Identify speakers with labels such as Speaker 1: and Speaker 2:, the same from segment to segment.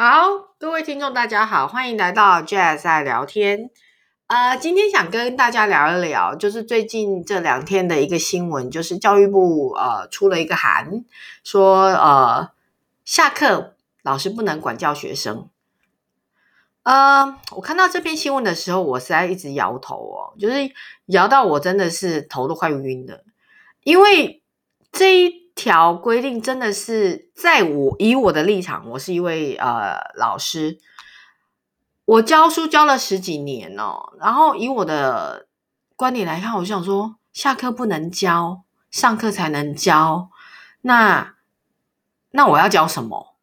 Speaker 1: 好，各位听众，大家好，欢迎来到 Jazz 爱聊天。呃，今天想跟大家聊一聊，就是最近这两天的一个新闻，就是教育部呃出了一个函，说呃下课老师不能管教学生。呃，我看到这篇新闻的时候，我实在一直摇头哦，就是摇到我真的是头都快晕了，因为这一条规定真的是在我以我的立场，我是一位呃老师。我教书教了十几年哦，然后以我的观点来看，我想说，下课不能教，上课才能教。那那我要教什么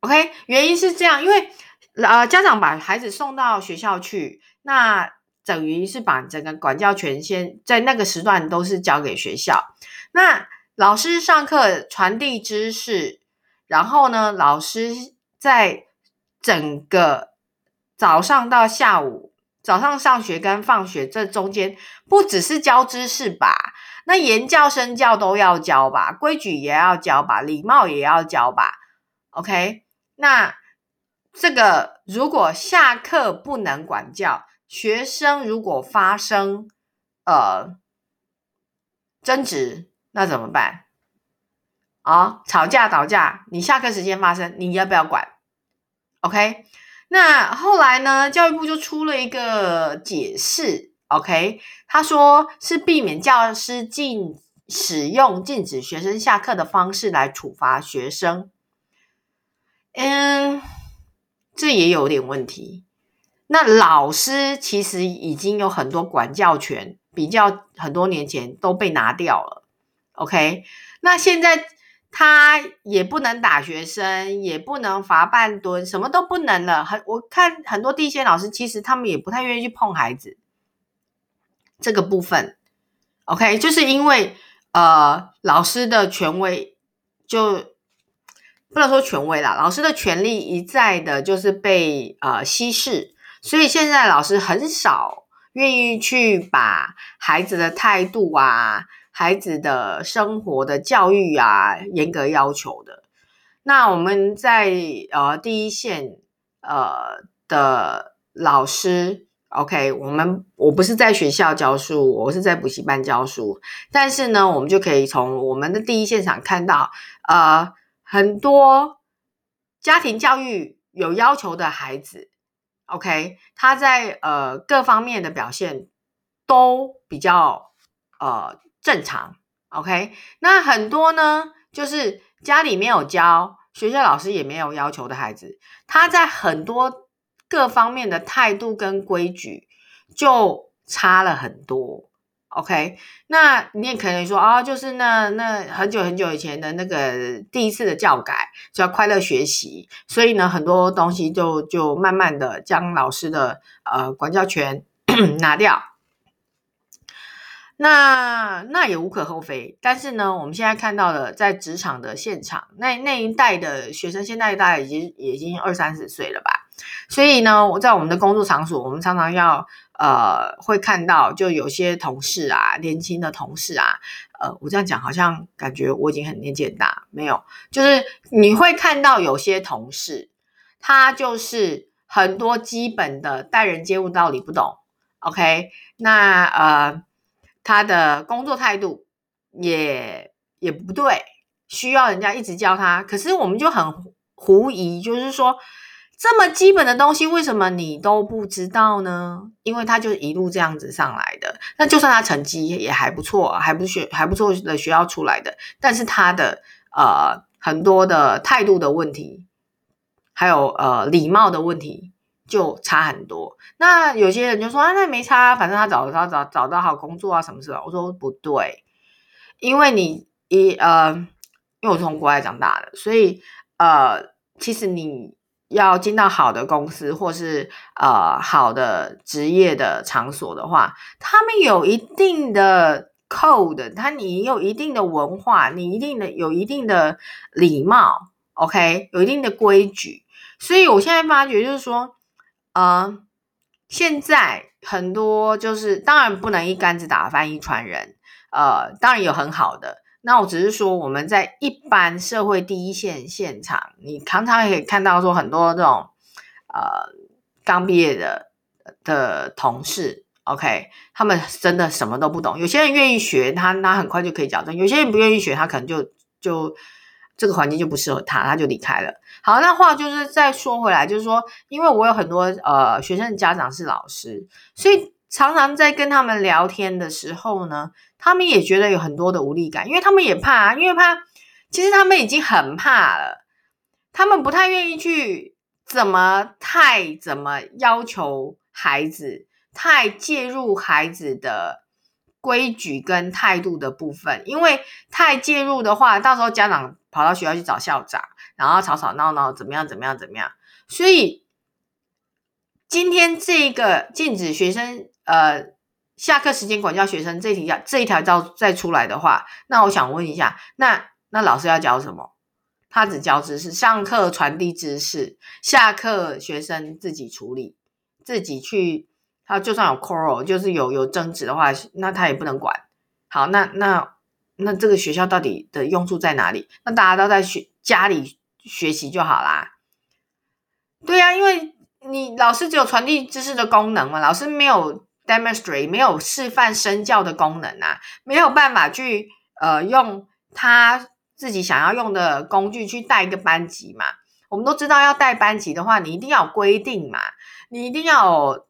Speaker 1: ？OK，原因是这样，因为呃，家长把孩子送到学校去，那等于是把整个管教权先在那个时段都是交给学校。那老师上课传递知识，然后呢，老师在整个。早上到下午，早上上学跟放学这中间，不只是教知识吧？那言教身教都要教吧，规矩也要教吧，礼貌也要教吧。OK，那这个如果下课不能管教学生，如果发生呃争执，那怎么办？啊，吵架打架，你下课时间发生，你要不要管？OK。那后来呢？教育部就出了一个解释，OK，他说是避免教师禁使用禁止学生下课的方式来处罚学生。嗯，这也有点问题。那老师其实已经有很多管教权，比较很多年前都被拿掉了，OK，那现在。他也不能打学生，也不能罚半蹲，什么都不能了。很我看很多地线老师，其实他们也不太愿意去碰孩子这个部分。OK，就是因为呃老师的权威就不能说权威啦，老师的权利一再的就是被呃稀释，所以现在老师很少愿意去把孩子的态度啊。孩子的生活的教育啊，严格要求的。那我们在呃第一线呃的老师，OK，我们我不是在学校教书，我是在补习班教书。但是呢，我们就可以从我们的第一现场看到，呃，很多家庭教育有要求的孩子，OK，他在呃各方面的表现都比较呃。正常，OK。那很多呢，就是家里没有教，学校老师也没有要求的孩子，他在很多各方面的态度跟规矩就差了很多，OK。那你也可能说啊，就是那那很久很久以前的那个第一次的教改叫快乐学习，所以呢，很多东西就就慢慢的将老师的呃管教权 拿掉。那那也无可厚非，但是呢，我们现在看到的在职场的现场，那那一代的学生，现在大概已经已经二三十岁了吧，所以呢，我在我们的工作场所，我们常常要呃会看到，就有些同事啊，年轻的同事啊，呃，我这样讲好像感觉我已经很年纪很大，没有，就是你会看到有些同事，他就是很多基本的待人接物道理不懂，OK，那呃。他的工作态度也也不对，需要人家一直教他。可是我们就很狐疑，就是说这么基本的东西，为什么你都不知道呢？因为他就一路这样子上来的。那就算他成绩也还不错，还不学还不错的学校出来的，但是他的呃很多的态度的问题，还有呃礼貌的问题。就差很多。那有些人就说啊，那没差，反正他找找找找到好工作啊，什么什么？我说不对，因为你一呃，因为我从国外长大的，所以呃，其实你要进到好的公司或是呃好的职业的场所的话，他们有一定的 code，他你有一定的文化，你一定的有一定的礼貌，OK，有一定的规矩。所以我现在发觉就是说。呃，现在很多就是当然不能一竿子打翻一船人，呃，当然有很好的，那我只是说，我们在一般社会第一线现场，你常常可以看到说很多这种呃刚毕业的的同事，OK，他们真的什么都不懂。有些人愿意学，他他很快就可以矫正；有些人不愿意学，他可能就就这个环境就不适合他，他就离开了。好，那话就是再说回来，就是说，因为我有很多呃学生的家长是老师，所以常常在跟他们聊天的时候呢。他们也觉得有很多的无力感，因为他们也怕，因为怕，其实他们已经很怕了，他们不太愿意去怎么太怎么要求孩子，太介入孩子的规矩跟态度的部分，因为太介入的话，到时候家长跑到学校去找校长，然后吵吵闹闹，怎么样怎么样怎么样，所以今天这个禁止学生呃。下课时间管教学生这题要这一条招再出来的话，那我想问一下，那那老师要教什么？他只教知识，上课传递知识，下课学生自己处理，自己去。他就算有 quarrel，就是有有争执的话，那他也不能管。好，那那那这个学校到底的用处在哪里？那大家都在学家里学习就好啦。对呀，因为你老师只有传递知识的功能嘛，老师没有。demonstrate 没有示范身教的功能啊，没有办法去呃用他自己想要用的工具去带一个班级嘛。我们都知道要带班级的话，你一定要有规定嘛，你一定要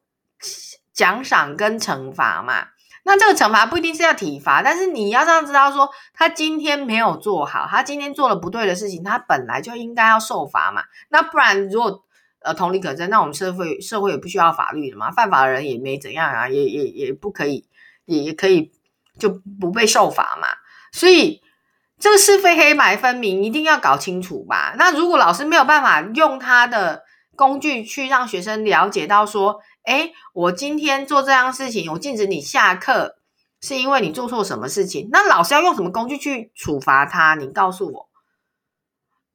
Speaker 1: 奖赏跟惩罚嘛。那这个惩罚不一定是要体罚，但是你要让知道说他今天没有做好，他今天做了不对的事情，他本来就应该要受罚嘛。那不然如果呃，同理可证，那我们社会社会也不需要法律的嘛，犯法的人也没怎样啊，也也也不可以，也也可以就不被受罚嘛。所以这个是非黑白分明，一定要搞清楚吧。那如果老师没有办法用他的工具去让学生了解到说，哎，我今天做这样事情，我禁止你下课，是因为你做错什么事情？那老师要用什么工具去处罚他？你告诉我。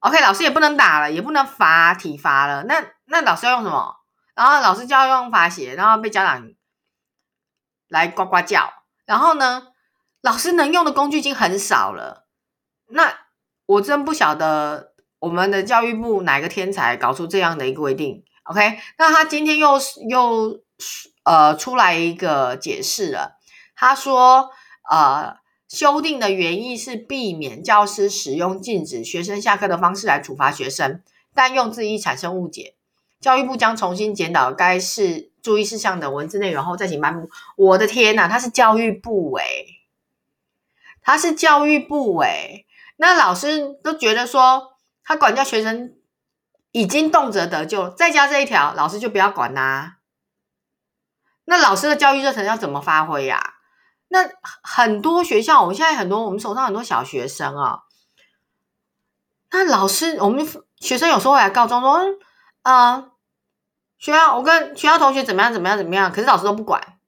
Speaker 1: OK，老师也不能打了，也不能罚体罚了。那那老师要用什么？然后老师就要用罚写，然后被家长来呱呱叫。然后呢，老师能用的工具已经很少了。那我真不晓得我们的教育部哪个天才搞出这样的一个规定。OK，那他今天又又呃出来一个解释了，他说呃。修订的原意是避免教师使用禁止学生下课的方式来处罚学生，但用字易产生误解。教育部将重新检讨该事注意事项的文字内容后再行颁布。我的天呐，他是教育部诶，他是教育部诶，那老师都觉得说他管教学生已经动辄得救，再加这一条，老师就不要管啦。那老师的教育热忱要怎么发挥呀？那很多学校，我们现在很多我们手上很多小学生啊，那老师，我们学生有时候会来告状说，啊，学校我跟学校同学怎么样怎么样怎么样，可是老师都不管。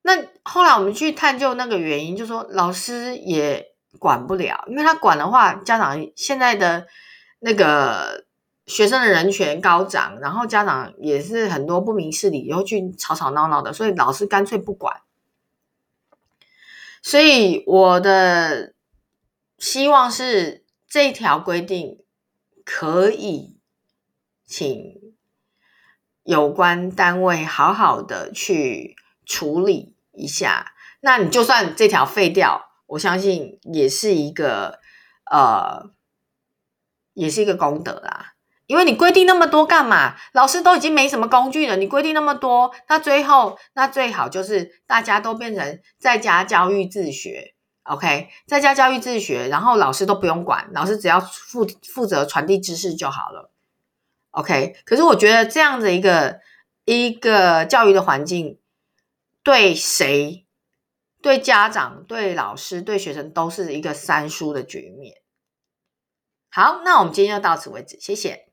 Speaker 1: 那后来我们去探究那个原因，就说老师也管不了，因为他管的话，家长现在的那个学生的人权高涨，然后家长也是很多不明事理，然后去吵吵闹闹的，所以老师干脆不管。所以我的希望是这条规定可以请有关单位好好的去处理一下。那你就算这条废掉，我相信也是一个呃，也是一个功德啦。因为你规定那么多干嘛？老师都已经没什么工具了，你规定那么多，那最后那最好就是大家都变成在家教育自学，OK，在家教育自学，然后老师都不用管，老师只要负负责传递知识就好了，OK。可是我觉得这样的一个一个教育的环境，对谁、对家长、对老师、对学生都是一个三输的局面。好，那我们今天就到此为止，谢谢。